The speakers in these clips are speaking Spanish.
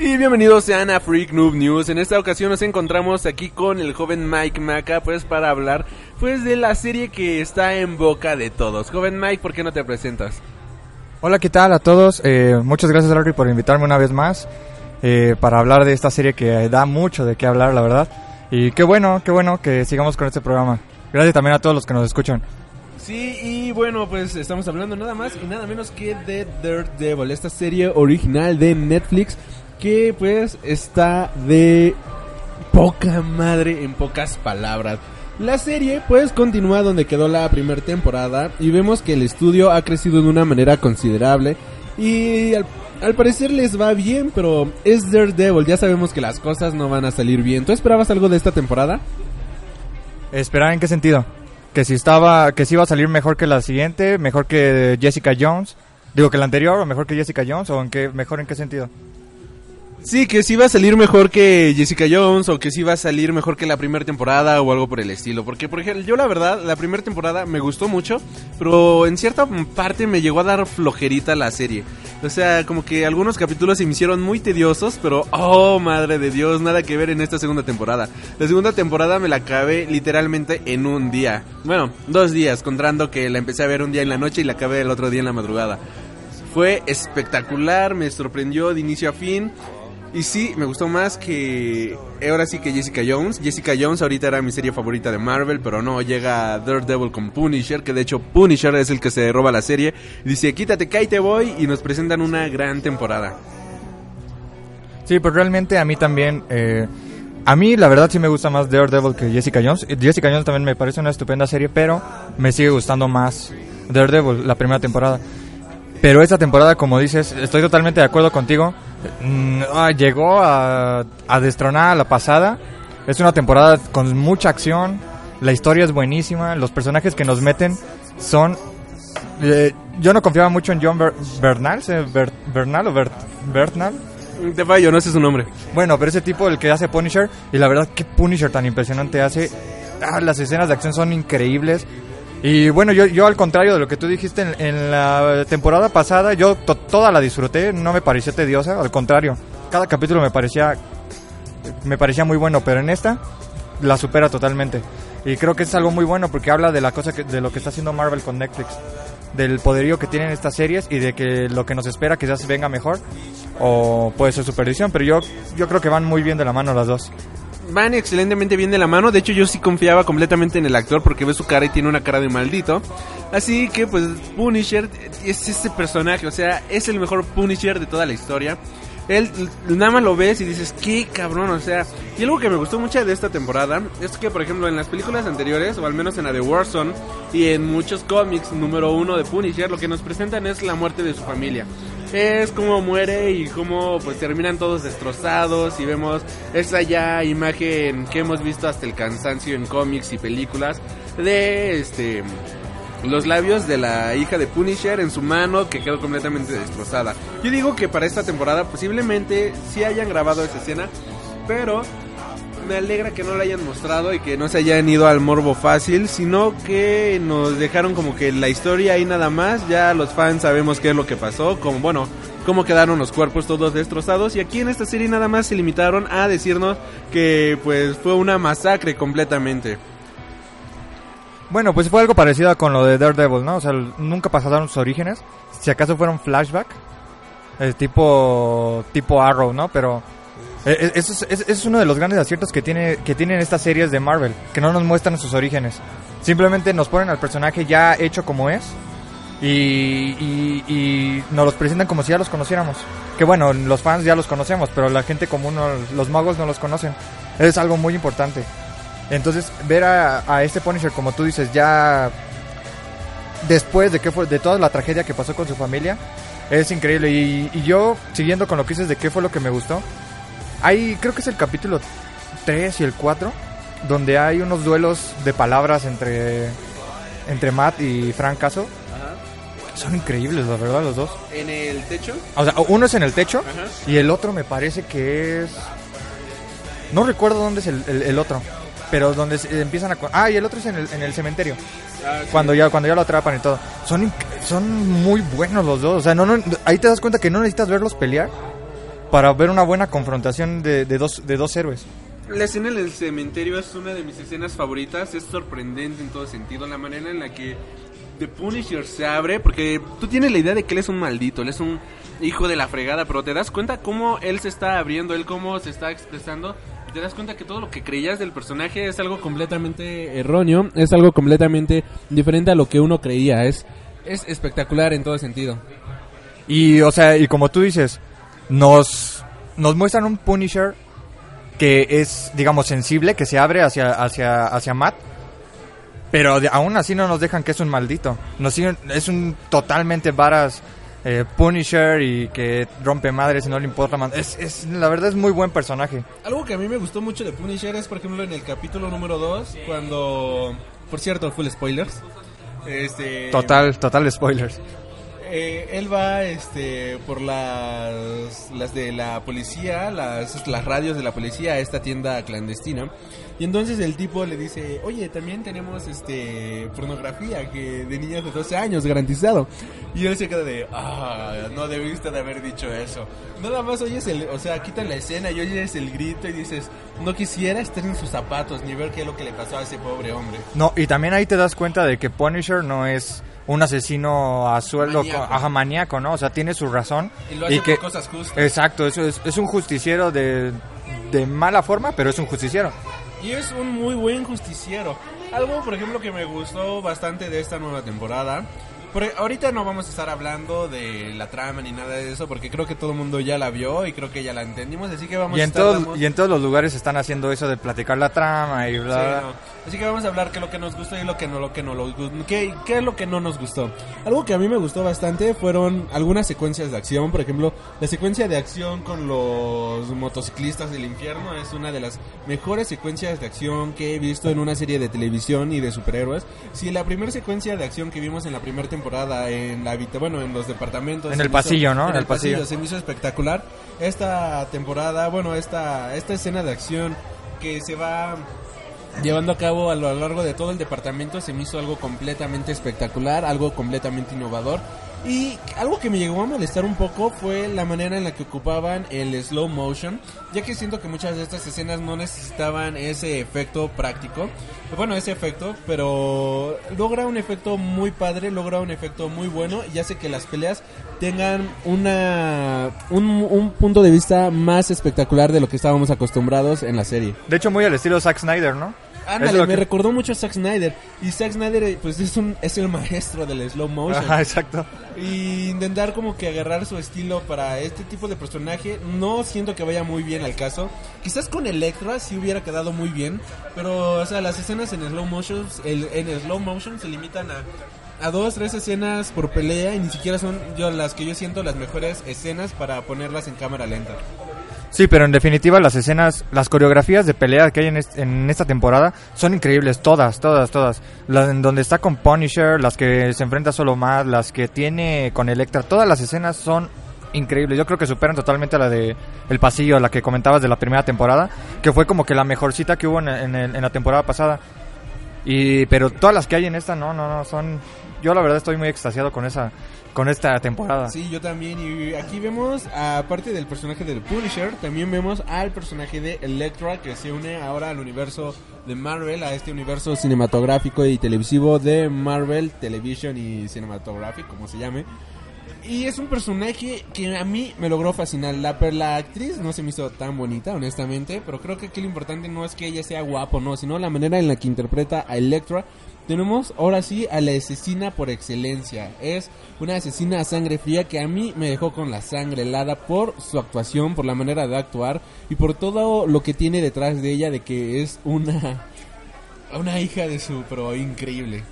Y bienvenidos sean a Freak Noob News. En esta ocasión nos encontramos aquí con el joven Mike Maca, pues para hablar pues de la serie que está en boca de todos. Joven Mike, ¿por qué no te presentas? Hola, ¿qué tal a todos? Eh, muchas gracias Larry por invitarme una vez más eh, para hablar de esta serie que da mucho de qué hablar, la verdad. Y qué bueno, qué bueno que sigamos con este programa. Gracias también a todos los que nos escuchan. Sí, y bueno, pues estamos hablando nada más y nada menos que de Daredevil, esta serie original de Netflix que pues está de poca madre en pocas palabras. La serie pues continúa donde quedó la primera temporada y vemos que el estudio ha crecido de una manera considerable y al, parecer les va bien, pero es Daredevil, ya sabemos que las cosas no van a salir bien. ¿Tú esperabas algo de esta temporada? ¿Esperar en qué sentido? Que si estaba, que si iba a salir mejor que la siguiente, mejor que Jessica Jones, digo que la anterior o mejor que Jessica Jones o en qué, mejor en qué sentido? Sí, que sí va a salir mejor que Jessica Jones o que sí va a salir mejor que la primera temporada o algo por el estilo. Porque, por ejemplo, yo la verdad, la primera temporada me gustó mucho, pero en cierta parte me llegó a dar flojerita la serie. O sea, como que algunos capítulos se me hicieron muy tediosos, pero, oh, madre de Dios, nada que ver en esta segunda temporada. La segunda temporada me la acabé literalmente en un día. Bueno, dos días, contando que la empecé a ver un día en la noche y la acabé el otro día en la madrugada. Fue espectacular, me sorprendió de inicio a fin. Y sí, me gustó más que. Ahora sí que Jessica Jones. Jessica Jones ahorita era mi serie favorita de Marvel, pero no, llega Daredevil con Punisher, que de hecho Punisher es el que se roba la serie. Dice, quítate, que te voy, y nos presentan una gran temporada. Sí, pues realmente a mí también. Eh, a mí, la verdad, sí me gusta más Daredevil que Jessica Jones. Jessica Jones también me parece una estupenda serie, pero me sigue gustando más Daredevil, la primera temporada. Pero esta temporada, como dices, estoy totalmente de acuerdo contigo. Mm, ah, llegó a, destronar a la pasada. Es una temporada con mucha acción. La historia es buenísima. Los personajes que nos meten son. Eh, yo no confiaba mucho en John Bernal. ¿Bernal o Bernal? Te fallo, no sé su nombre. Bueno, pero ese tipo, el que hace Punisher. Y la verdad, qué Punisher tan impresionante hace. Ah, las escenas de acción son increíbles. Y bueno, yo, yo al contrario de lo que tú dijiste en, la temporada pasada, yo toda la disfruté, no me pareció tediosa, al contrario, cada capítulo me parecía me parecía muy bueno, pero en esta la supera totalmente. Y creo que es algo muy bueno porque habla de la cosa que, de lo que está haciendo Marvel con Netflix, del poderío que tienen estas series y de que lo que nos espera quizás venga mejor o puede ser su perdición, pero yo yo creo que van muy bien de la mano las dos van excelentemente bien de la mano. De hecho, yo sí confiaba completamente en el actor porque ve su cara y tiene una cara de maldito. Así que, pues, Punisher es este personaje, o sea, es el mejor Punisher de toda la historia. Él nada más lo ves y dices, qué cabrón, o sea. Y algo que me gustó mucho de esta temporada es que, por ejemplo, en las películas anteriores, o al menos en la de Warzone y en muchos cómics, número uno de Punisher, lo que nos presentan es la muerte de su familia es como muere y cómo pues terminan todos destrozados y vemos esa ya imagen que hemos visto hasta el cansancio en cómics y películas de este los labios de la hija de Punisher en su mano que quedó completamente destrozada. Yo digo que para esta temporada posiblemente sí hayan grabado esa escena, pero me alegra que no la hayan mostrado y que no se hayan ido al morbo fácil, sino que nos dejaron como que la historia ahí nada más, ya los fans sabemos qué es lo que pasó, como bueno, cómo quedaron los cuerpos todos destrozados y aquí en esta serie nada más se limitaron a decirnos que pues fue una masacre completamente. Bueno, pues fue algo parecido con lo de Daredevil, ¿no? O sea, nunca pasaron sus orígenes. Si acaso fueron flashback, el tipo tipo Arrow, ¿no? Pero Eh, eh, Eso es, es- es uno de los grandes aciertos que, tiene, que tienen estas series de Marvel, que no nos muestran sus orígenes. Simplemente nos ponen al personaje ya hecho como es y, y- nos los presentan como si ya los conociéramos. Que bueno, los fans ya los conocemos, pero la gente común, no- los magos no los conocen. Es algo muy importante. Entonces, ver a, a este Punisher, como tú dices, ya después de que fue de toda la tragedia que pasó con su familia, es increíble. Y, y yo, siguiendo con lo que dices de qué fue lo que me gustó, hay, creo que es el capítulo 3 y el 4, donde hay unos duelos de palabras entre, entre Matt y Frank Caso. Son increíbles, la verdad, los dos. En el techo. O sea, uno es en el techo Ajá. y el otro me parece que es... No recuerdo dónde es el, el- el otro, pero donde se- empiezan a... Ah, y el otro es en el, en el cementerio. Ah, sí. Cuando ya, cuando ya lo atrapan y todo. Son, son muy buenos los dos. O sea, no, no, ahí te das cuenta que no necesitas verlos pelear para ver una buena confrontación de, de dos, de dos héroes. La escena en el cementerio es una de mis escenas favoritas. Es sorprendente en todo sentido. La manera en la que The Punisher se abre. Porque tú tienes la idea de que él es un maldito. Él es un hijo de la fregada. Pero te das cuenta cómo él se está abriendo. Él cómo se está expresando. Y te das cuenta que todo lo que creías del personaje es algo completamente erróneo. Es algo completamente diferente a lo que uno creía. Es, es espectacular en todo sentido. Y, o sea, y como tú dices, nos, nos muestran un Punisher que es, digamos, sensible, que se abre hacia, hacia, hacia Matt. Pero de- aún así no nos dejan que es un maldito. Nos siguen, es un totalmente varas eh, Punisher y que rompe madres y no le importa. man- Es, es, la verdad es muy buen personaje. Algo que a mí me gustó mucho de Punisher es, por ejemplo, en el capítulo número 2, cuando... Por cierto, full spoilers. Este, Total, total spoilers. Eh, él va este, por las, las de la policía, las, las radios de la policía a esta tienda clandestina. Y entonces el tipo le dice, oye, también tenemos este pornografía que de niñas de 12 años garantizado. Y él se queda de, ah, no debiste de haber dicho eso. Nada más oyes el, o sea, quitan la escena y oyes el grito y dices, no quisiera estar en sus zapatos ni ver qué es lo que le pasó a ese pobre hombre. No, y también ahí te das cuenta de que Punisher no es un asesino a sueldo, Maníaco. co- ajá, maníaco, ¿no? O sea, tiene su razón. Y lo hace que, por cosas justas. Exacto, eso es, es un justiciero de, de mala forma, pero es un justiciero. Y es un muy buen justiciero. Algo, por ejemplo, que me gustó bastante de esta nueva temporada. Porque ahorita no vamos a estar hablando de la trama ni nada de eso, porque creo que todo el mundo ya la vio y creo que ya la entendimos, así que vamos Y a en, estar... todos, damos- y en todos los lugares están haciendo eso de platicar la trama y Sí, bla, bla. no. Así que vamos a hablar qué es lo que nos gustó y lo que no, lo que no, lo qué, qué es lo que no nos gustó. Algo que a mí me gustó bastante fueron algunas secuencias de acción, por ejemplo, la secuencia de acción con los motociclistas del infierno es una de las mejores secuencias de acción que he visto en una serie de televisión y de superhéroes. Si la primera secuencia de acción que vimos en la primera temporada en la bueno, en los departamentos En el me hizo- pasillo, ¿no? En En el el pasillo. pasillo se me hizo espectacular. Esta temporada, bueno, esta esta escena de acción que se va llevando a cabo a lo largo de todo el departamento se me hizo algo completamente espectacular, algo completamente innovador. Y algo que me llegó a molestar un poco fue la manera en la que ocupaban el slow motion, ya que siento que muchas de estas escenas no necesitaban ese efecto práctico. Bueno, ese efecto, pero logra un efecto muy padre, logra un efecto muy bueno y hace que las peleas tengan una un, un punto de vista más espectacular de lo que estábamos acostumbrados en la serie. De hecho, muy al estilo Zack Snyder, ¿no? Ándale, me que- recordó mucho a Zack Snyder. Y Zack Snyder, eh, pues es un es el maestro del slow motion. Ajá, exacto. Y intentar como que agarrar su estilo para este tipo de personaje, no siento que vaya muy bien al caso. Quizás con Electra sí hubiera quedado muy bien, pero o sea, las escenas en slow motion, el, en slow motion se limitan a a dos, tres escenas por pelea y ni siquiera son yo las que yo siento las mejores escenas para ponerlas en cámara lenta. Sí, pero en definitiva las escenas, las coreografías de pelea que hay en, est- en esta temporada son increíbles, todas, todas, todas. Las en donde está con Punisher, las que se enfrenta solo más, las que tiene con Electra, todas las escenas son increíbles. Yo creo que superan totalmente a la de El Pasillo, la que comentabas de la primera temporada, que fue como que la mejorcita que hubo en, en la temporada pasada. Y pero todas las que hay en esta no, no, no son yo la verdad estoy muy extasiado con esa con esta temporada. Sí, yo también. Y aquí vemos, aparte del personaje del Punisher, también vemos al personaje de Electra que se une ahora al universo de Marvel, a este universo cinematográfico y televisivo de Marvel Television y Cinematographic, como se llame. Y es un personaje que a mí me logró fascinar. La, la actriz no se me hizo tan bonita, honestamente, pero creo que aquí lo importante no es que ella sea guapo, no, sino la manera en la que interpreta a Electra. Tenemos ahora sí a la asesina por excelencia. Es una asesina a sangre fría que a mí me dejó con la sangre helada por su actuación, por la manera de actuar y por todo lo que tiene detrás de ella de que es una una hija de su pro increíble.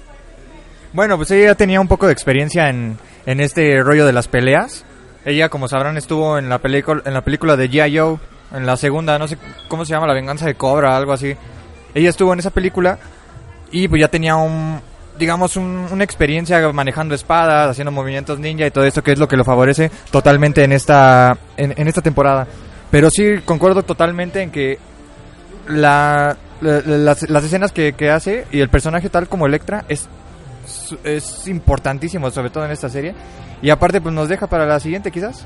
Bueno, pues ella ya tenía un poco de experiencia en, en este rollo de las peleas. Ella, como sabrán, estuvo en la película en la película de G.I. Joe, en la segunda, no sé cómo se llama, La venganza de Cobra, algo así. Ella estuvo en esa película y pues ya tenía un digamos un- una experiencia manejando espadas, haciendo movimientos ninja y todo esto que es lo que lo favorece totalmente en esta en, en esta temporada. Pero sí concuerdo totalmente en que la, la- las, las escenas que, que hace y el personaje tal como Electra es es importantísimo, sobre todo en esta serie. Y aparte, pues nos deja para la siguiente, quizás.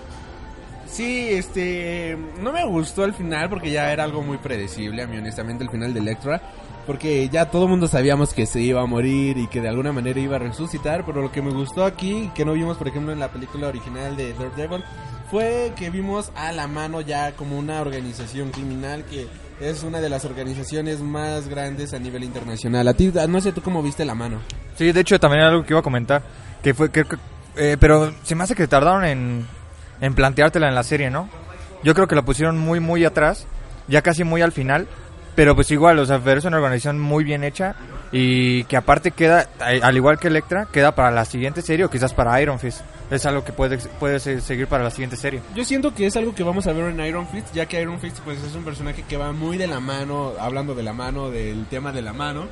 Sí, este, no me gustó al final porque ya era algo muy predecible, a mí honestamente el final de Electra, porque ya todo el mundo sabíamos que se iba a morir y que de alguna manera iba a resucitar, pero lo que me gustó aquí, que no vimos por ejemplo en la película original de Daredevil, fue que vimos a la mano ya como una organización criminal que es una de las organizaciones más grandes a nivel internacional. No sé tú cómo viste la mano. Sí, de hecho, también algo que iba a comentar. Que fue eh, pero se me hace que tardaron en, en planteártela en la serie, ¿no? Yo creo que la pusieron muy, muy atrás. Ya casi muy al final. Pero pues igual, o sea, es una organización muy bien hecha. Y que aparte queda, al igual que Electra, queda para la siguiente serie o quizás para Iron Fist. Es algo que puede, puede se- seguir para la siguiente serie. Yo siento que es algo que vamos a ver en Iron Fist, ya que Iron Fist pues es un personaje que va muy de la mano, hablando de la mano, del tema de la mano.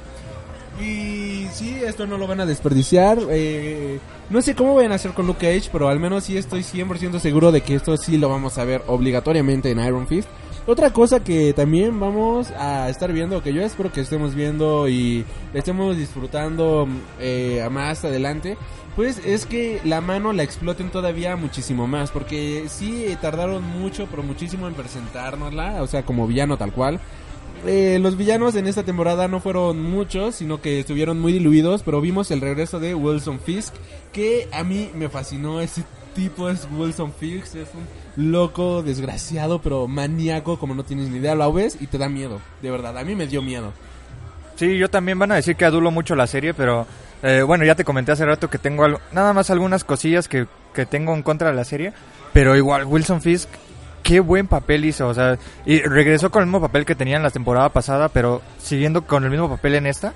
Y sí, esto no lo van a desperdiciar. eh, no sé cómo vayan a hacer con Luke Cage, pero al menos sí estoy 100% seguro de que esto sí lo vamos a ver obligatoriamente en Iron Fist. Otra cosa que también vamos a estar viendo, que yo espero que estemos viendo y estemos disfrutando eh, a más adelante, pues es que la mano la exploten todavía muchísimo más, porque sí eh, tardaron mucho, pero muchísimo en presentárnosla, o sea, como villano tal cual. Eh, los villanos en esta temporada no fueron muchos, sino que estuvieron muy diluidos, pero vimos el regreso de Wilson Fisk, que a mí me fascinó ese tipo es Wilson Fisk, es un loco, desgraciado, pero maníaco, como no tienes ni idea, lo ves y te da miedo, de verdad, a mí me dio miedo. Sí, yo también van a decir que adulo mucho la serie, pero eh, bueno, ya te comenté hace rato que tengo algo, nada más algunas cosillas que, que tengo en contra de la serie, pero igual Wilson Fisk, qué buen papel hizo, o sea, y regresó con el mismo papel que tenía en la temporada pasada, pero siguiendo con el mismo papel en esta,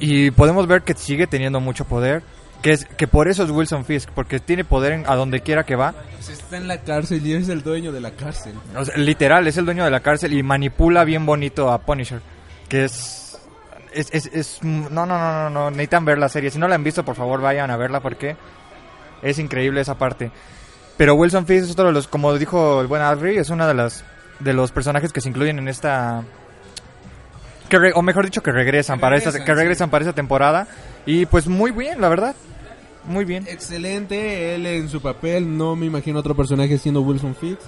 y podemos ver que sigue teniendo mucho poder, que es que por eso es Wilson Fisk, porque tiene poder en- a donde quiera que va, Pues está en la cárcel y es el dueño de la cárcel. o sea, literal, es el dueño de la cárcel y manipula bien bonito a Punisher. Que es. Es, es, es- no, no, no, no, no, necesitan ver la serie. Si no la han visto, por favor, vayan a verla porque es increíble esa parte. Pero Wilson Fisk es otro de los, como dijo el buen Adri, es uno de las de los personajes que se incluyen en esta. Que re- o mejor dicho, que regresan, para esta, que regresan para esta temporada. Y pues muy bien, la verdad. Muy bien. Excelente, él en su papel, no me imagino otro personaje siendo Wilson Fisk.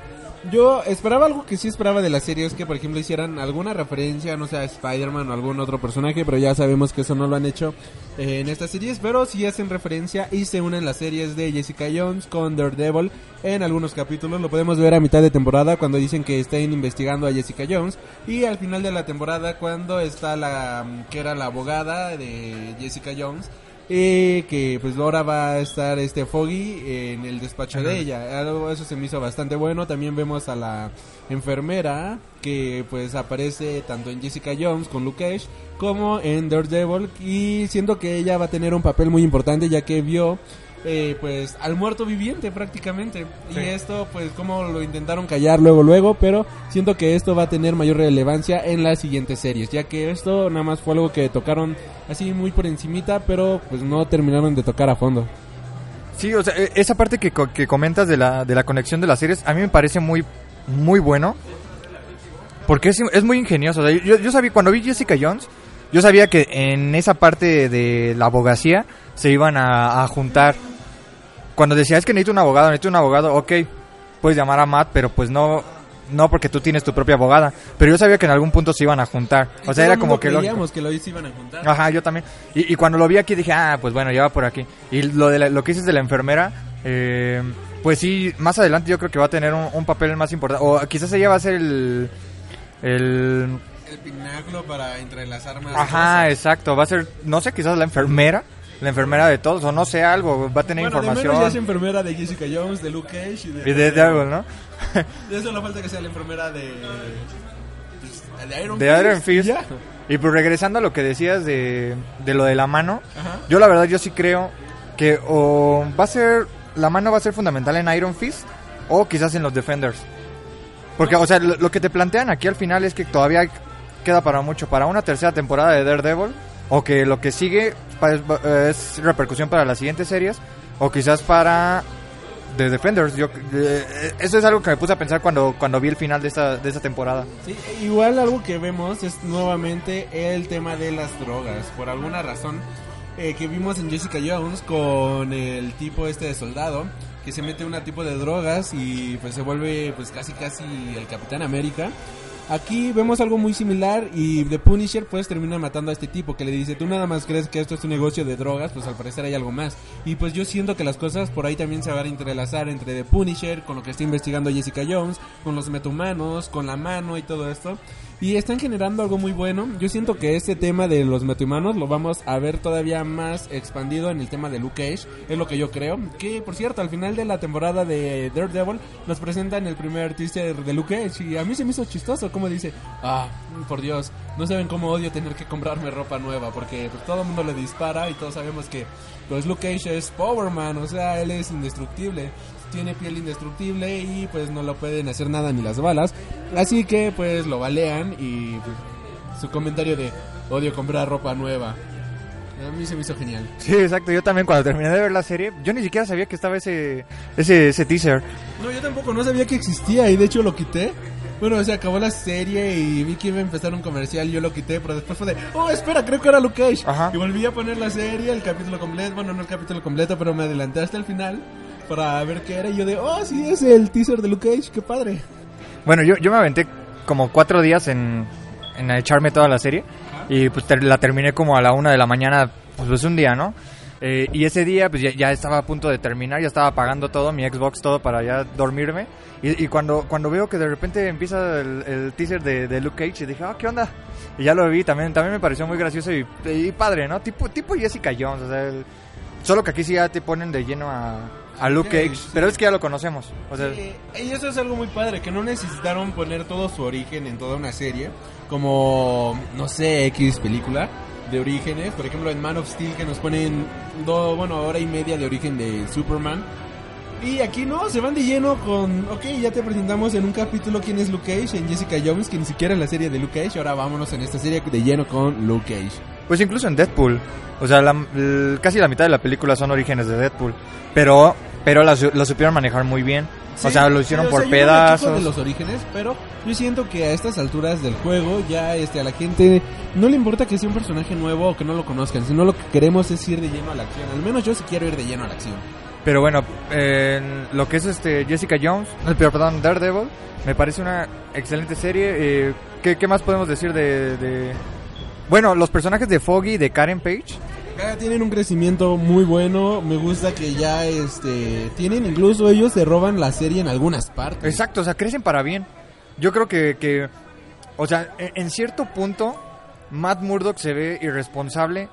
Yo esperaba algo que sí esperaba de la serie, es que por ejemplo hicieran alguna referencia, no sé, a Spider-Man o algún otro personaje, pero ya sabemos que eso no lo han hecho eh, en estas series, pero sí hacen referencia y se unen las series de Jessica Jones con Daredevil en algunos capítulos, lo podemos ver a mitad de temporada cuando dicen que estén investigando a Jessica Jones y al final de la temporada cuando está la mm, que era la abogada de Jessica Jones y que pues ahora va a estar este Foggy en el despacho de ella. Algo- Eso se me hizo bastante bueno. También vemos a la enfermera que pues aparece tanto en Jessica Jones con Luke Cage como en Daredevil y siento que ella va a tener un papel muy importante ya que vio eh, pues al muerto viviente prácticamente y esto pues como lo intentaron callar luego luego pero siento que esto va a tener mayor relevancia en las siguientes series ya que esto nada más fue algo que tocaron así muy por encimita pero pues no terminaron de tocar a fondo Sí, o sea, e- esa parte que, que comentas de la, de la conexión de las series, a mí me parece muy, muy bueno. Porque es, es muy ingenioso. O sea, yo, yo sabía, cuando vi Jessica Jones, yo sabía que en esa parte de la abogacía se iban a, a juntar. Cuando decía, es que necesito un abogado, necesito un abogado, ok, puedes llamar a Matt, pero pues no, no porque tú tienes tu propia abogada. Pero yo sabía que en algún punto se iban a juntar. O sea, era como que lógico. creíamos que lo iban a juntar Ajá, yo también. Y, y cuando lo vi aquí dije, ah, pues bueno, ya va por aquí. Y lo, de la- lo que dices de la enfermera, Eh, pues sí, más adelante yo creo que va a tener un, un papel más importante. O quizás ella va a ser el. El. El pináculo para entrelazar más. Ajá, exacto. Va a ser, no sé, quizás la enfermera. La enfermera de todos, o no sé, algo. Va a tener Bueno, de menos información. ya es enfermera de Jessica Jones, de Luke Cage y de... Y de Daredevil, ¿no? De eso no falta que sea la enfermera de... pues, de Iron De Fist. Iron Fist. Ya. Y pues regresando a lo que decías de, de lo de la mano, Ajá. yo la verdad yo sí creo que o va a ser, la mano va a ser fundamental en Iron Fist o quizás en los Defenders. Porque, o sea, lo, lo que te plantean aquí al final es que todavía queda para mucho, para una tercera temporada de Daredevil, o que lo que sigue es, repercusión para las siguientes series, o quizás para The Defenders. Yo, eh, eso es algo que me puse a pensar cuando, cuando vi el final de esta, de esta temporada. Sí, igual algo que vemos es nuevamente el tema de las drogas. Por alguna razón eh, que vimos en Jessica Jones con el tipo este de soldado que se mete un tipo de drogas y pues se vuelve pues casi casi el Capitán América. Aquí vemos algo muy similar y The Punisher pues termina matando a este tipo que le dice, tú nada más crees que esto es un negocio de drogas, pues al parecer hay algo más. Y pues yo siento que las cosas por ahí también se van a entrelazar entre The Punisher, con lo que está investigando Jessica Jones, con los metahumanos, con la mano y todo esto. Y están generando algo muy bueno. Yo siento que este tema de los metahumanos lo vamos a ver todavía más expandido en el tema de Luke Cage. Es lo que yo creo. Que por cierto, al final de la temporada de Daredevil nos presentan el primer teaser de Luke Cage. Y a mí se me hizo chistoso. Como dice, ah, por Dios, no saben cómo odio tener que comprarme ropa nueva. Porque pues, todo el mundo le dispara y todos sabemos que pues Luke Cage es Power Man. O sea, él es indestructible tiene piel indestructible y pues no lo pueden hacer nada ni las balas. Así que pues lo balean y pues, su comentario de odio comprar ropa nueva. A mí se me hizo genial. Sí, exacto. Yo también cuando terminé de ver la serie, yo ni siquiera sabía que estaba ese ese, ese teaser. No, yo tampoco no sabía que existía y de hecho lo quité. Bueno, se acabó la serie y vi que iba a empezar un comercial, yo lo quité, pero después fue de, oh, espera, creo que era Luke Cage. Ajá. Y volví a poner la serie, el capítulo completo, bueno, no el capítulo completo, pero me adelanté hasta el final para ver qué era y yo de, oh, sí, es el teaser de Luke Cage, qué padre. Bueno, yo, yo me aventé como cuatro días en, en echarme toda la serie y pues ter- la terminé como a la una de la mañana, pues, pues, un día, ¿no? Eh, y ese día pues ya, ya estaba a punto de terminar, ya estaba apagando todo, mi Xbox, todo para ya dormirme. Y, y cuando, cuando veo que de repente empieza el, el teaser de, de Luke Cage, y dije, ah, ¿qué onda? Y ya lo vi, también, también me pareció muy gracioso y, y padre, ¿no? Tipo, tipo Jessica Jones, o sea, el- solo que aquí sí ya te ponen de lleno a, a Luke Cage, Cage, sí. pero es que ya lo conocemos. O sea, Sí, y eso es algo muy padre, que no necesitaron poner todo su origen en toda una serie, como, no sé, X película de orígenes, por ejemplo en Man of Steel que nos ponen, do, bueno, hora y media de origen de Superman. Y aquí no, se van de lleno con, ok, ya te presentamos en un capítulo quién es Luke Cage, en Jessica Jones, que ni siquiera es la serie de Luke Cage, ahora vámonos en esta serie de lleno con Luke Cage. Pues incluso en Deadpool. O sea, la- casi la mitad de la película son orígenes de Deadpool. Pero, pero la lo supieron manejar muy bien. O Sí, sea, lo hicieron sí, o por sea, yo no me quejo pedazos. de los orígenes, pero yo siento que a estas alturas del juego ya este a la gente no le importa que sea un personaje nuevo o que no lo conozcan, sino lo que queremos es ir de lleno a la acción. Al menos yo sí quiero ir de lleno a la acción. Pero bueno, en lo que es este Jessica Jones, eh, pero, perdón, Daredevil, me parece una excelente serie. Eh, ¿qué, qué más podemos decir de, de- Bueno, los personajes de Foggy y de Karen Page. Ya tienen un crecimiento muy bueno, me gusta que ya este tienen incluso ellos se roban la serie en algunas partes. Exacto, o sea, crecen para bien. Yo creo que, que o sea, en, en cierto punto, Matt Murdock se ve irresponsable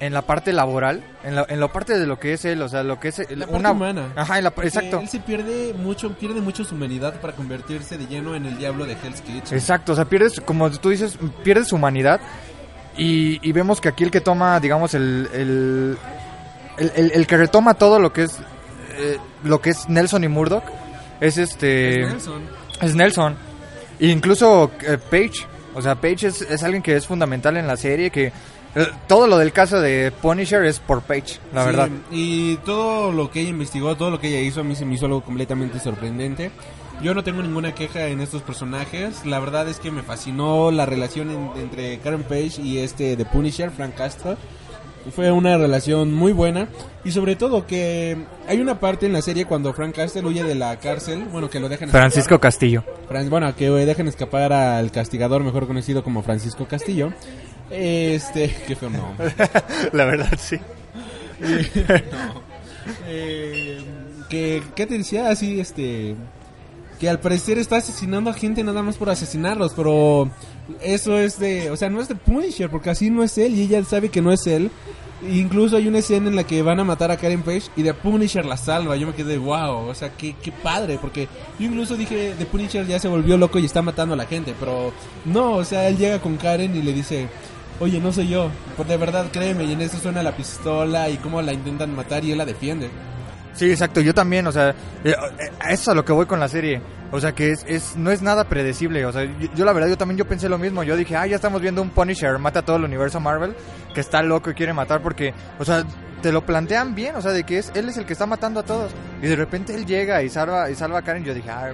en la parte laboral, en la, en la parte de lo que es él, o sea, lo que es La una parte humana. Ajá, en la- exacto. Él se pierde mucho, pierde mucho su humanidad para convertirse de lleno en el diablo de Hell's Kitchen. Exacto, o sea, pierdes, como tú dices, pierdes su humanidad y, y vemos que aquí el que toma, digamos, el, el, el, que retoma todo lo que es eh, lo que es Nelson y Murdoch es este Es Nelson. es Nelson. E incluso eh, Page, o sea, Page es, es alguien que es fundamental en la serie, que eh, todo lo del caso de Punisher es por Page, la Sí, verdad. Y todo lo que ella investigó, todo lo que ella hizo, a mí se me hizo algo completamente sorprendente. Yo no tengo ninguna queja en estos personajes. La verdad es que me fascinó la relación en- entre Karen Page y este de Punisher, Frank Castro. Fue una relación muy buena. Y sobre todo que hay una parte en la serie cuando Frank Castle huye de la cárcel. Bueno, que lo dejan Francisco Castillo. Fran- bueno, que dejan escapar al castigador mejor conocido como Francisco Castillo. Este, qué feo nombre. la verdad, sí. Eh, que, ¿Qué te decía? Así, este... Que al parecer está asesinando a gente nada más por asesinarlos, pero eso es de... O sea, no es de Punisher, porque así no es él y ella sabe que no es él. Incluso hay una escena en la que van a matar a Karen Page y The Punisher la salva. Yo me quedé, wow, o sea, qué, qué padre, porque yo incluso dije, The Punisher ya se volvió loco y está matando a la gente, pero no, o sea, él llega con Karen y le dice, oye, no soy yo, por de verdad créeme, y en eso suena la pistola y cómo la intentan matar y él la defiende. Sí, exacto, yo también, o sea, eh, eh, a eso es a lo que voy con la serie. O sea, que es, es no es nada predecible, o sea, yo, yo la verdad yo también yo pensé lo mismo, yo dije, ah, ya estamos viendo un Punisher, mata a todo el universo Marvel, que está loco y quiere matar porque, o sea, te lo plantean bien, o sea, de que es él es el que está matando a todos. Y de repente él llega y salva y salva a Karen, yo dije, ah,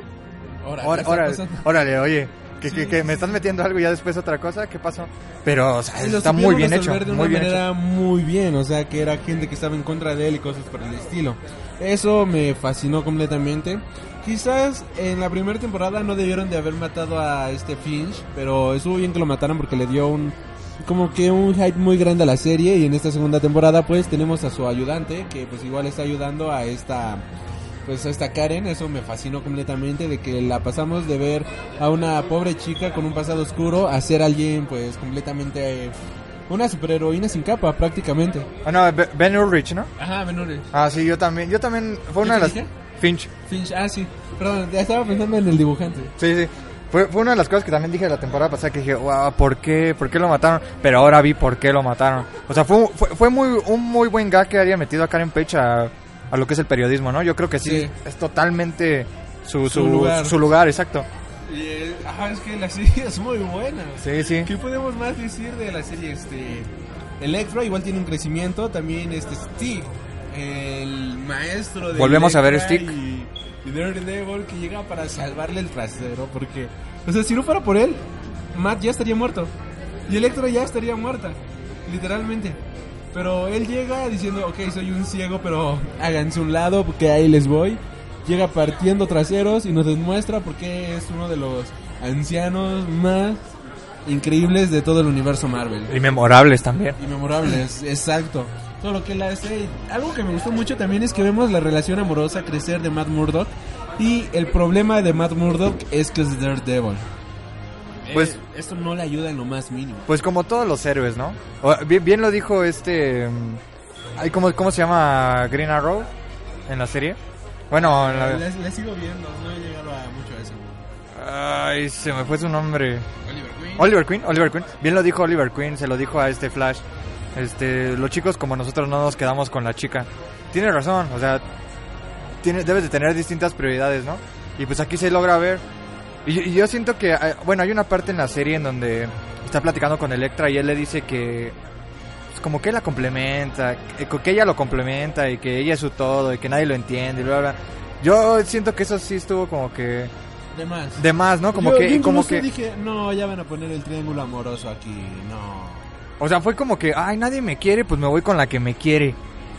órale, órale, órale, oye, que, que, que me estás metiendo algo y ya después otra cosa, ¿qué pasó? Pero, o sea, está muy bien hecho, de muy una bien manera hecho. muy bien, o sea, que era gente que estaba en contra de él y cosas por el estilo. Eso me fascinó completamente. Quizás en la primera temporada no debieron de haber matado a este Finch, pero estuvo bien que lo mataran porque le dio un como que un hype muy grande a la serie y en esta segunda temporada pues tenemos a su ayudante que pues igual está ayudando a esta pues esta Karen, eso me fascinó completamente de que la pasamos de ver a una pobre chica con un pasado oscuro a ser alguien pues completamente eh, una superheroína sin capa prácticamente. Ah, no, Be- Ben Ulrich, ¿no? Ajá, Benures. Ah, sí, yo también, yo también, fue una de ¿Qué las... dije? Finch. Finch, ah sí, perdón, ya estaba pensando en el dibujante. Sí, sí. Fue, fue una de las cosas que también dije la temporada pasada que dije, wow, ¿por qué? ¿Por qué lo mataron? Pero ahora vi por qué lo mataron. O sea, fue, fue, fue muy, un muy buen gag que haya metido a Karen Page a, a lo que es el periodismo, ¿no? Yo creo que sí, Sí. es totalmente su, Su su, lugar. su lugar, exacto. Y, eh, ajá, es que la serie es muy buena. Sí, sí. ¿Qué podemos más decir de la serie? Este, Electro igual tiene un crecimiento, también este Stick, el maestro de Volvemos a ver Electra Stick. y, y Daredevil que llega para salvarle el trasero, porque, o sea, si no fuera por él, Matt ya estaría muerto y Electro ya estaría muerta, literalmente. Pero él llega diciendo, ok, soy un ciego, pero háganse un lado porque ahí les voy. Llega partiendo traseros y nos demuestra por qué es uno de los ancianos más increíbles de todo el universo Marvel. Y memorables también. Y memorables, exacto. Todo lo que él hace. Algo que me gustó mucho también es que vemos la relación amorosa crecer de Matt Murdock. Y el problema de Matt Murdock es que es Daredevil. Pues- Eh, esto no le ayuda en lo más mínimo. Pues como todos los héroes, ¿no? O- bien, bien lo dijo este... mm, ay, ¿cómo, ¿Cómo se llama Green Arrow en la serie? Bueno, la... Le, le sigo viendo, no he llegado a mucho a eso. Ay, se me fue su nombre. Oliver Queen. Oliver Queen, Oliver Queen. Bien lo dijo Oliver Queen, se lo dijo a este Flash. Este, los chicos como nosotros no nos quedamos con la chica. Tiene razón, o sea, tiene, debes de tener distintas prioridades, ¿no? Y pues aquí se logra ver. Y, y yo siento que, eh, bueno, hay una parte en la serie en donde está platicando con Electra y él le dice que pues, como que la complementa, que, que ella lo complementa y que ella es su todo y que nadie lo entiende y bla bla. Yo siento que eso sí estuvo como que De más. de más, ¿no? Como Yo- que yo como que dije, no, ya van a poner el triángulo amoroso aquí. No. O sea, fue como que, ay, nadie me quiere, pues me voy con la que me quiere.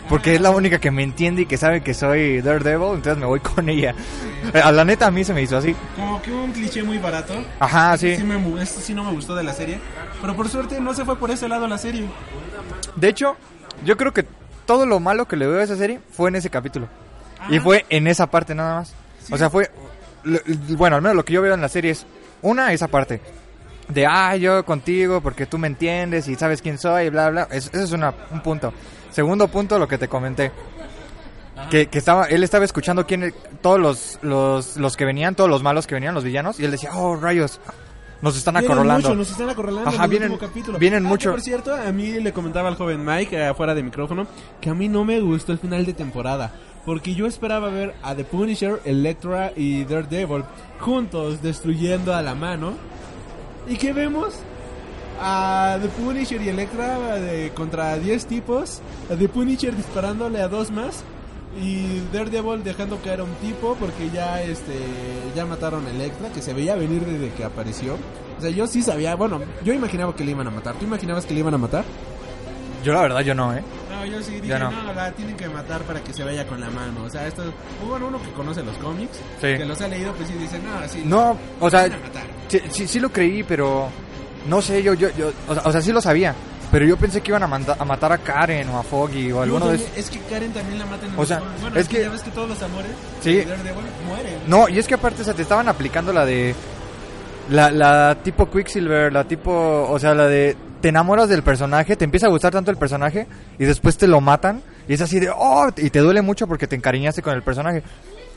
Porque es la única que me entiende y que sabe que soy Daredevil, entonces me voy con ella. Eh, A la neta a mí se me hizo así. Como que un cliché muy barato. Ajá, sí. Sí me, esto sí no me gustó de la serie. Pero por suerte no se fue por ese lado la serie. De hecho, yo creo que todo lo malo que le veo a esa serie fue en ese capítulo. Y fue en esa parte nada más. O sea, fue... Bueno, al menos lo que yo veo en la serie es... Una, esa parte. De, ah, yo contigo porque tú me entiendes y sabes quién soy y bla, bla. Es- Ese es una- un punto. Segundo punto, lo que te comenté. Que, que estaba, él estaba escuchando quién, todos los, los, los que venían, todos los malos que venían, los villanos, y él decía, oh, rayos, nos están Vienen acorralando. mucho, nos están acorralando Ajá, en el vienen- último capítulo. vienen Ah, mucho. Por cierto, a mí le comentaba al joven Mike, eh, afuera de micrófono, que a mí no me gustó el final de temporada. Porque yo esperaba ver a The Punisher, Electra y Daredevil juntos destruyendo a la mano. ¿Y qué vemos? A The Punisher y Electra de- contra 10 tipos. A The Punisher disparándole a dos más. Y Daredevil dejando caer a un tipo porque ya este ya mataron a Electra, que se veía venir desde que apareció. O sea, yo sí sabía, bueno, yo imaginaba que le iban a matar. ¿Tú imaginabas que le iban a matar? Yo la verdad, yo no, ¿eh? No, yo sí dije, no. no. la tienen que matar para que se vaya con la mano. O sea, esto, bueno, uno que conoce los cómics, Sí. que los ha leído, pues sí dice, no, sí. No, o sea, sí, sí lo creí, pero no sé, yo, yo, yo, o sea, o sea, sí lo sabía, pero yo pensé que iban a, manda- a matar a Karen o a Foggy o alguno de Es que Karen también la matan en O el sea. Bueno, es que ya ves que todos los amores Sí. de Daredevil mueren. No, y es que aparte, o sea, te estaban aplicando la de. La, la tipo Quicksilver, la tipo. O sea, la de. Te enamoras del personaje, te empieza a gustar tanto el personaje y después te lo matan y es así de. ¡Oh! Y te duele mucho porque te encariñaste con el personaje.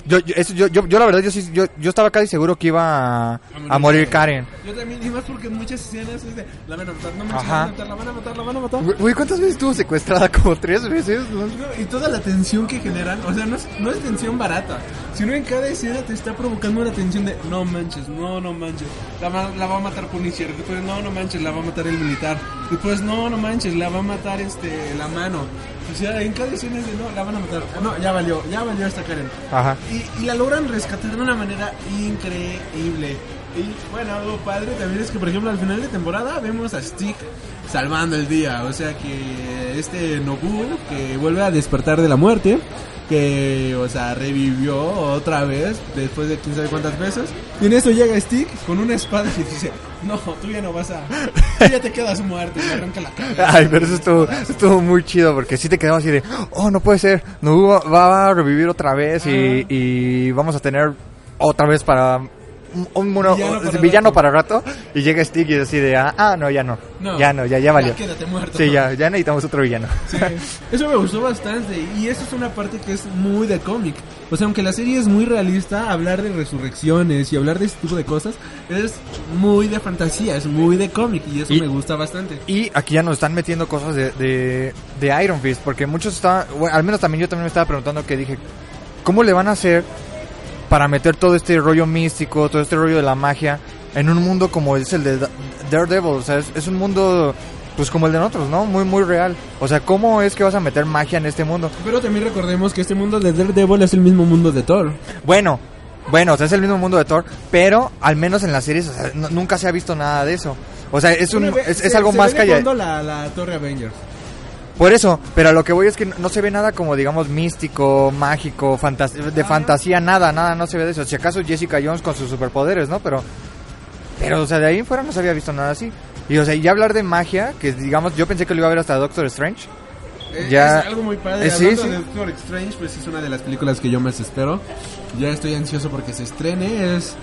Yo, yo, eso- yo, yo, yo la verdad, yo sí. Yo, yo estaba casi seguro que iba a, a morir Karen. Yo también, y más porque en muchas escenas es de la van a matar, no manches, Ajá. la van a matar, la van a matar, la van a matar. Güey, ¿cuántas veces estuvo secuestrada? Como tres veces. ¿no? Y toda la tensión que generan, o sea, no es, no es tensión barata, sino en cada escena te está provocando una tensión de no manches, no, no manches, la va, la va a matar Punisher, después no, no manches, la va a matar el militar, después no, no manches, la va a matar este, la mano. O sea, en cada escena es de no, la van a matar, no, ya valió, ya valió esta Karen. Ajá. Y, la logran rescatar de una manera increíble. Y bueno, algo padre también es que, por ejemplo, al final de temporada vemos a Stick salvando el día. O sea que este Nobu, que vuelve a despertar de la muerte, que, o sea, revivió otra vez después de quién sabe cuántas veces. Y en eso llega Stick con una espada y dice: No, tú ya no vas a. Tú ya te quedas muerto. Le arranca la cabeza. Ay, pero eso estuvo, estuvo muy chido porque sí te quedamos así de, oh, no puede ser, no va, va a revivir otra vez y, y vamos a tener otra vez para un, mono- Villano para villano rato. para rato y llega Stick y es así de, ah, ah, no, ya no, No. ya no, ya, ya valió. Ya quédate muerto. Sí, ya, ya necesitamos otro villano. Sí, eso me gustó bastante y eso es una parte que es muy de cómic. O sea, aunque la serie es muy realista, hablar de resurrecciones y hablar de este tipo de cosas es muy de fantasía, es muy de cómic y eso Y- me gusta bastante. Y aquí ya nos están metiendo cosas de, de, de Iron Fist, porque muchos estaban, bueno, al menos también yo también me estaba preguntando que dije, ¿cómo le van a hacer para meter todo este rollo místico, todo este rollo de la magia en un mundo como es el de Da- Daredevil? O sea, es, es un mundo pues como el de nosotros, ¿no? Muy, muy real. O sea, ¿cómo es que vas a meter magia en este mundo? Pero también recordemos que este mundo de Daredevil es el mismo mundo de Thor. Bueno, bueno, o sea, es el mismo mundo de Thor, pero al menos en las series o sea, no- nunca se ha visto nada de eso. O sea, es, un, es, es algo se más callado. la, la Torre Avengers. Por eso, pero a lo que voy es que no- se ve nada como, digamos, místico, mágico, fantas- de fantasía, nada, nada, no se ve de eso. Si acaso Jessica Jones con sus superpoderes, ¿no? Pero, pero, o sea, de ahí en fuera no se había visto nada así. Y, o sea, y ya hablar de magia, que digamos, yo pensé que lo iba a ver hasta Doctor Strange. Es- Ya- es algo muy padre. Eh, sí, Hablando sí. de Doctor Strange, pues es una de las películas que yo más espero. Ya estoy ansioso porque se estrene. Es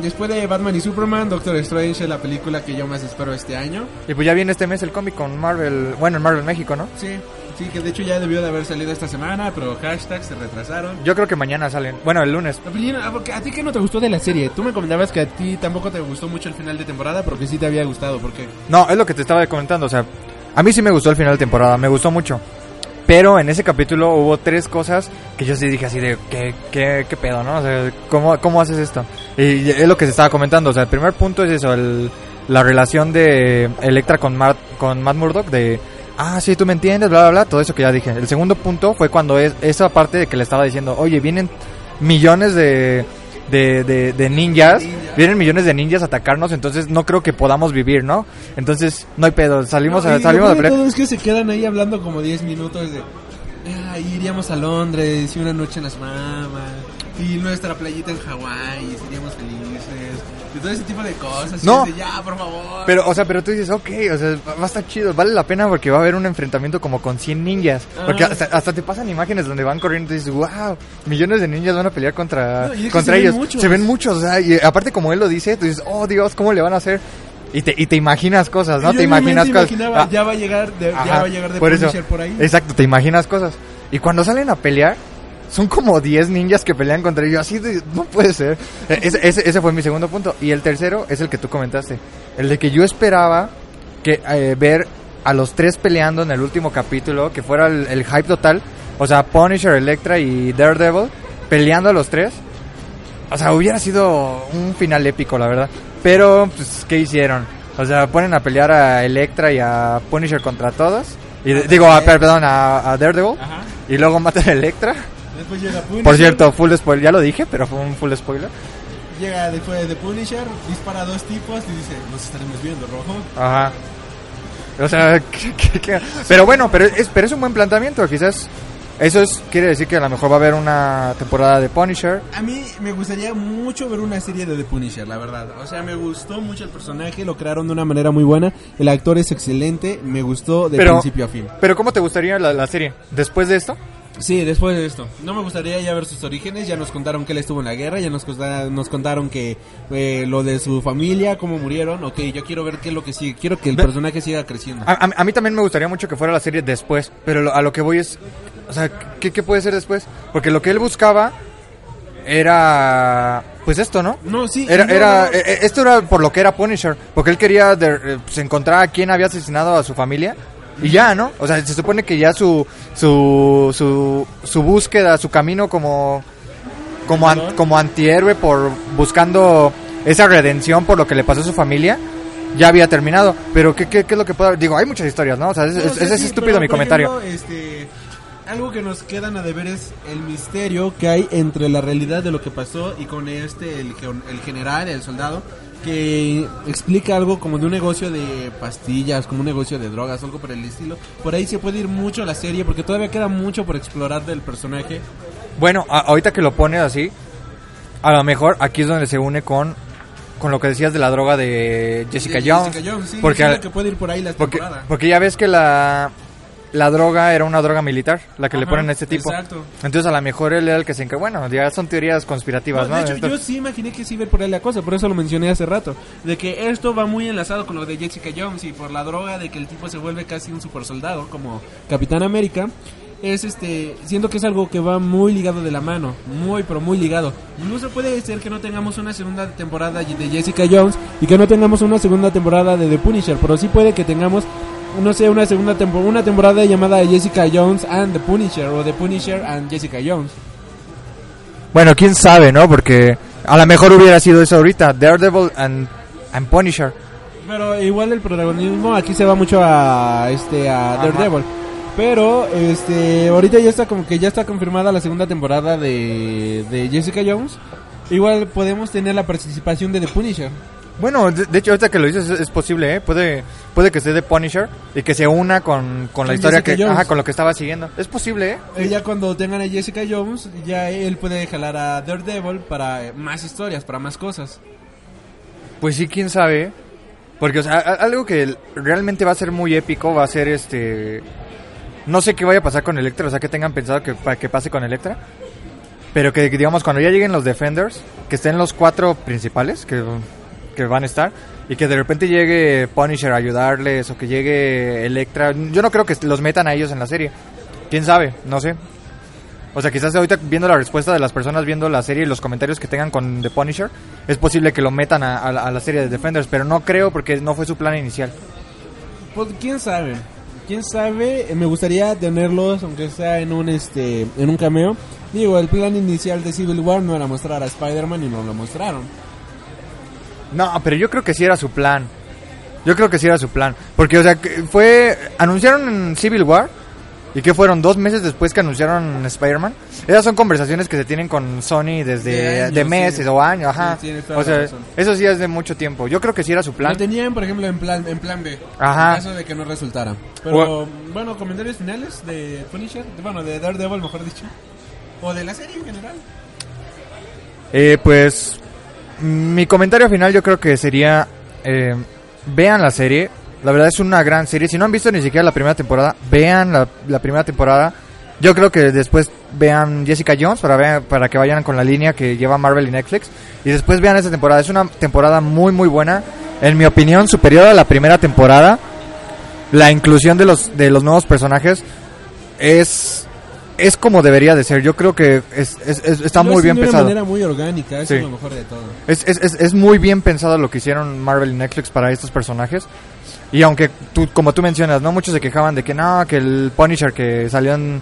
después de Batman y Superman, Doctor Strange es la película que yo más espero este año. Y pues ya viene este mes el cómic con Marvel, bueno, en Marvel México, ¿no? Sí, sí, que de hecho ya debió de haber salido esta semana, pero hashtags se retrasaron. Yo creo que mañana salen, bueno, el lunes. Oye, ah, porque ¿A ti qué no te gustó de la serie? Tú me comentabas que a ti tampoco te gustó mucho el final de temporada, pero que sí te había gustado, porque No, es lo que te estaba comentando, o sea, a mí sí me gustó el final de temporada, me gustó mucho. Pero en ese capítulo hubo tres cosas que yo sí dije así de, ¿qué, qué, qué pedo, no? O ¿cómo, ¿cómo haces esto? Y es lo que se estaba comentando, o sea, el primer punto es eso, el, la relación de Electra con con Matt Murdock, de, ah, sí, tú me entiendes, bla, bla, bla, todo eso que ya dije. El segundo punto fue cuando es esa parte de que le estaba diciendo, oye, vienen millones de, de, de ninjas, vienen millones de ninjas a atacarnos, entonces no creo que podamos vivir, ¿no? Entonces, no hay pedo, salimos, No, a, salimos a todo es que se quedan ahí hablando como 10 minutos de. "Ah, iríamos a Londres y una noche en las mamas. Y nuestra playita en Hawái y seríamos felices. Todo ese tipo de cosas. No. es de, ya, por favor. Pero, o sea, pero tú dices, ok, o sea, va a estar chido, vale la pena porque va a haber un enfrentamiento como con 100 ninjas. Porque Ajá. hasta, hasta te pasan imágenes donde van corriendo y dices, wow, millones de ninjas van a pelear contra, No, contra se ellos. Se ven muchos, o sea, y aparte como él lo dice, tú dices, oh Dios, ¿cómo le van a hacer? Y te, y te imaginas cosas, ¿no? Yo te imaginas cosas. Ah, ya va a llegar de, ya va a llegar de por eso. Por ahí. Exacto, te imaginas cosas. Y cuando salen a pelear, son como 10 ninjas que pelean contra ellos. Así de, no puede ser. Eh, Ese, ese, ese fue mi segundo punto. Y el tercero es el que tú comentaste. El de que yo esperaba que eh, ver a los tres peleando en el último capítulo, que fuera el, el hype total. O sea, Punisher, Electra y Daredevil peleando a los tres. O sea, hubiera sido un final épico, la verdad. Pero, pues, ¿qué hicieron? O sea, ponen a pelear a Electra y a Punisher contra todos. Y, digo, a, perdón, a, a Daredevil. Ajá. Y luego matan a Electra. Después llega Punisher. Por cierto, full spoiler. Ya lo dije, pero fue un full spoiler. Llega después de Punisher, dispara a dos tipos y dice, nos estaremos viendo, rojo. Ajá. O sea, ¿qué- qué- qué? pero bueno, pero es, pero es un buen planteamiento. Quizás Eso es, quiere decir que a lo mejor va a haber una temporada de Punisher. A mí me gustaría mucho ver una serie de The Punisher, la verdad. O sea, me gustó mucho el personaje, lo crearon de una manera muy buena. El actor es excelente, me gustó de Pero- principio a fin. Pero ¿cómo te gustaría la, la serie? ¿Después de esto? Sí, después de esto. No me gustaría ya ver sus orígenes. Ya nos contaron que él estuvo en la guerra. Ya nos, conta- nos contaron que eh, lo de su familia, cómo murieron. Ok, yo quiero ver qué es lo que sigue. Quiero que el personaje siga creciendo. A, a- a mí también me gustaría mucho que fuera la serie después, pero lo- a lo que voy es, o sea, ¿qué, qué puede ser después? Porque lo que él buscaba era, pues esto, ¿no? No, sí. Era, no, era, no. eh, eh, esto era por lo que era Punisher, porque él quería de- eh, pues, encontrar a quién había asesinado a su familia y ya, ¿no? O sea, se supone que ya su su su, su búsqueda, su camino como como an- como antihéroe por buscando esa redención por lo que le pasó a su familia ya había terminado, pero ¿qué, qué, qué es lo que puedo digo? Hay muchas historias, ¿no? O sea, es, No, es- o sea, es sí, estúpido pero, mi comentario. ejemplo, este, algo que nos quedan a deber es el misterio que hay entre la realidad de lo que pasó y con este, el, el general, el soldado, que explica algo como de un negocio de pastillas, como un negocio de drogas, algo por el estilo. Por ahí se puede ir mucho la serie porque todavía queda mucho por explorar del personaje. Bueno, a- ahorita que lo pones así, a lo mejor aquí es donde se une con, con lo que decías de la droga de Jessica De Jones. Jessica Jones, sí, porque, que puede ir por ahí la porque, porque ya ves que la, la droga era una droga militar, la que le Ajá, ponen a este tipo. exacto. Entonces a lo mejor él era el que se encarga. Bueno, ya son teorías conspirativas, No, ¿no? de hecho, Entonces- yo sí imaginé que sí iba por ahí la cosa, por eso lo mencioné hace rato. De que esto va muy enlazado con lo de Jessica Jones y por la droga de que el tipo se vuelve casi un super soldado como Capitán América. Es este, siento que es algo que va muy ligado de la mano, muy pero muy ligado. Incluso puede ser que no tengamos una segunda temporada de Jessica Jones y que no tengamos una segunda temporada de The Punisher, pero sí puede que tengamos no sé, una segunda temporada, una temporada llamada Jessica Jones and The Punisher o The Punisher and Jessica Jones. Bueno, quién sabe, ¿no? Porque a lo mejor hubiera sido eso ahorita, Daredevil and, and Punisher. Pero igual el protagonismo aquí se va mucho a este a Ajá. Daredevil. Pero este ahorita ya está como que ya está confirmada la segunda temporada de, de Jessica Jones. Igual podemos tener la participación de The Punisher. Bueno, de, de hecho, ahorita que lo dices, es, es posible, ¿eh? Puede, puede que esté de Punisher y que se una con, con la historia Jessica que, Jones. ajá, con lo que estaba siguiendo. Es posible, ¿eh? Eh, ya cuando tengan a Jessica Jones, ya él puede jalar a Daredevil para eh, más historias, para más cosas. Pues sí, quién sabe. ¿eh? Porque, o sea, algo que realmente va a ser muy épico va a ser este. No sé qué vaya a pasar con Electra, o sea, que tengan pensado que, que pase con Electra. Pero que, digamos, cuando ya lleguen los Defenders, que estén los cuatro principales que, que van a estar, y que de repente llegue Punisher a ayudarles, o que llegue Electra. Yo no creo que los metan a ellos en la serie. Quién sabe, no sé. O sea, quizás ahorita viendo la respuesta de las personas viendo la serie y los comentarios que tengan con The Punisher, es posible que lo metan a, la serie de Defenders, pero no creo porque no fue su plan inicial. Pues quién sabe. Quién sabe, Eh, me gustaría tenerlos aunque sea en un este en un cameo. Digo, el plan inicial de Civil War no era mostrar a Spider-Man y no lo mostraron. No, pero yo creo que sí era su plan. Yo creo que sí era su plan. Porque, o sea, que fue. Anunciaron en Civil War. ¿Y que fueron? ¿Dos meses después que anunciaron Spider-Man? Esas son conversaciones que se tienen con Sony desde De meses sí. o años, ajá. Sí, o sea, eso sí es de mucho tiempo. Yo creo que sí era su plan. Lo tenían, por ejemplo, en plan en plan B. Ajá. En caso de que no resultara. Pero bueno, comentarios finales de Punisher, de- bueno, de Daredevil, mejor dicho. O de la serie en general. Eh, pues mi comentario final yo creo que sería eh, vean la serie. La verdad es una gran serie. Si no han visto ni siquiera la primera temporada, vean la, primera temporada. Yo creo que después vean Jessica Jones para, ver- para que vayan con la línea que lleva Marvel y Netflix. Y después vean esta temporada. Es una temporada muy muy buena. En mi opinión, superior a la primera temporada. La inclusión de los, de los nuevos personajes es, es como debería de ser. Yo creo que es, es- es- está muy bien de una pensado. manera muy orgánica, eso Sí. es lo mejor de todo. Es, es, es, es muy bien pensado lo que hicieron Marvel y Netflix para estos personajes. Y aunque tú, como tú mencionas, ¿no? Muchos se quejaban de que no, que el Punisher que salió en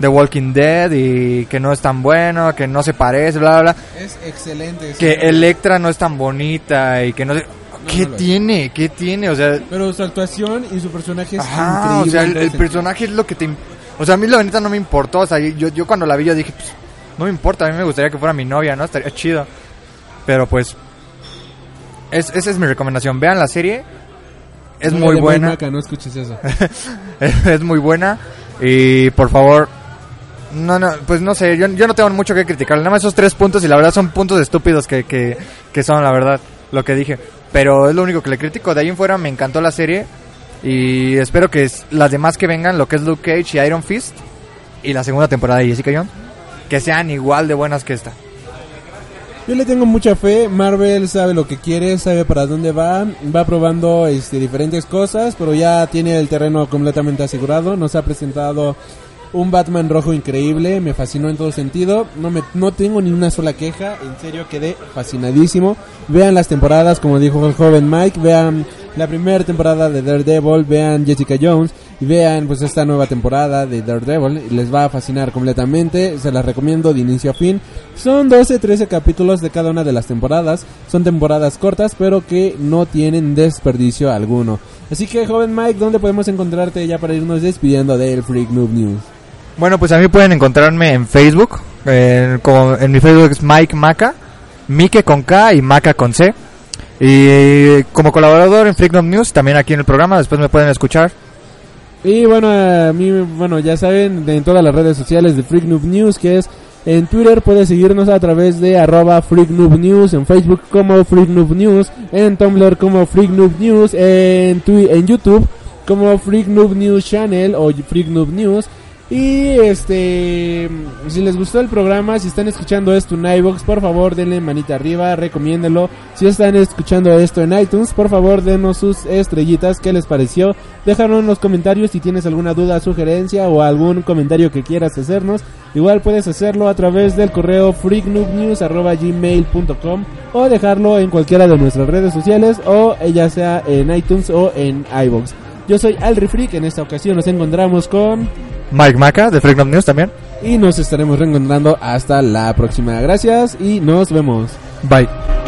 The Walking Dead y que no es tan bueno, que no se parece, bla, bla, bla. Es excelente. Que. Electra no es tan bonita y que no sé... ¿Qué no tiene? ¿Qué tiene? O sea... Pero su actuación y su personaje es Ajá, increíble. o sea, el, el personaje es lo que te... O sea, a mí la neta no me importó. O sea, yo, yo cuando la vi yo dije, pues, no me importa, a mí me gustaría que fuera mi novia, ¿no? Estaría chido. Pero pues... Es, esa es mi recomendación. Vean la serie. Es No muy de buena. Maca, no escuches eso. es muy buena. Y por favor, No, no, pues no sé, yo, yo no tengo mucho que criticar. Nada más esos tres puntos y la verdad son puntos estúpidos que, que, que son, la verdad, lo que dije. Pero es lo único que le critico. De ahí en fuera me encantó la serie y espero que las demás que vengan, lo que es Luke Cage y Iron Fist y la segunda temporada de Jessica Jones, que sean igual de buenas que esta. Yo le tengo mucha fe, Marvel sabe lo que quiere, sabe para dónde va, va probando este, diferentes cosas, pero ya tiene el terreno completamente asegurado, nos ha presentado un Batman rojo increíble, me fascinó en todo sentido, no me no tengo ni una sola queja, en serio quedé fascinadísimo. Vean las temporadas, como dijo el joven Mike, vean la primera temporada de Daredevil, vean Jessica Jones y vean pues esta nueva temporada de Daredevil, les va a fascinar completamente, se las recomiendo de inicio a fin. Son 12, 13 capítulos de cada una de las temporadas, son temporadas cortas pero que no tienen desperdicio alguno. Así que joven Mike, ¿dónde podemos encontrarte ya para irnos despidiendo del Freak Noob News? Bueno, pues a mí pueden encontrarme en Facebook. eh, como- en mi Facebook es Mike Maca. Mike con K y Maca con C. Y como colaborador en Freakdom News, también aquí en el programa, después me pueden escuchar. Y bueno, a mí, bueno, ya saben, en todas las redes sociales de Freak Noob News, que es en Twitter, puedes seguirnos a través de arroba Freak News, en Facebook como Freak Noob News, en Tumblr como Freak Noob News, en, en YouTube como Freak Noob News Channel o Freak Noob News. Y este, si les gustó el programa, si están escuchando esto en iVoox, por favor denle manita arriba, recomiéndelo. Si están escuchando esto en iTunes, por favor denos sus estrellitas, ¿qué les pareció? Déjanos en los comentarios si tienes alguna duda, sugerencia o algún comentario que quieras hacernos. Igual puedes hacerlo a través del correo freaknoobnews.gmail.com o dejarlo en cualquiera de nuestras redes sociales o eh, ya sea en iTunes o en iVoox. Yo soy Alri Freak, en esta ocasión nos encontramos con... Mike Maca de Freakdom News también. y nos estaremos reencontrando hasta la próxima. Gracias y nos vemos. Bye.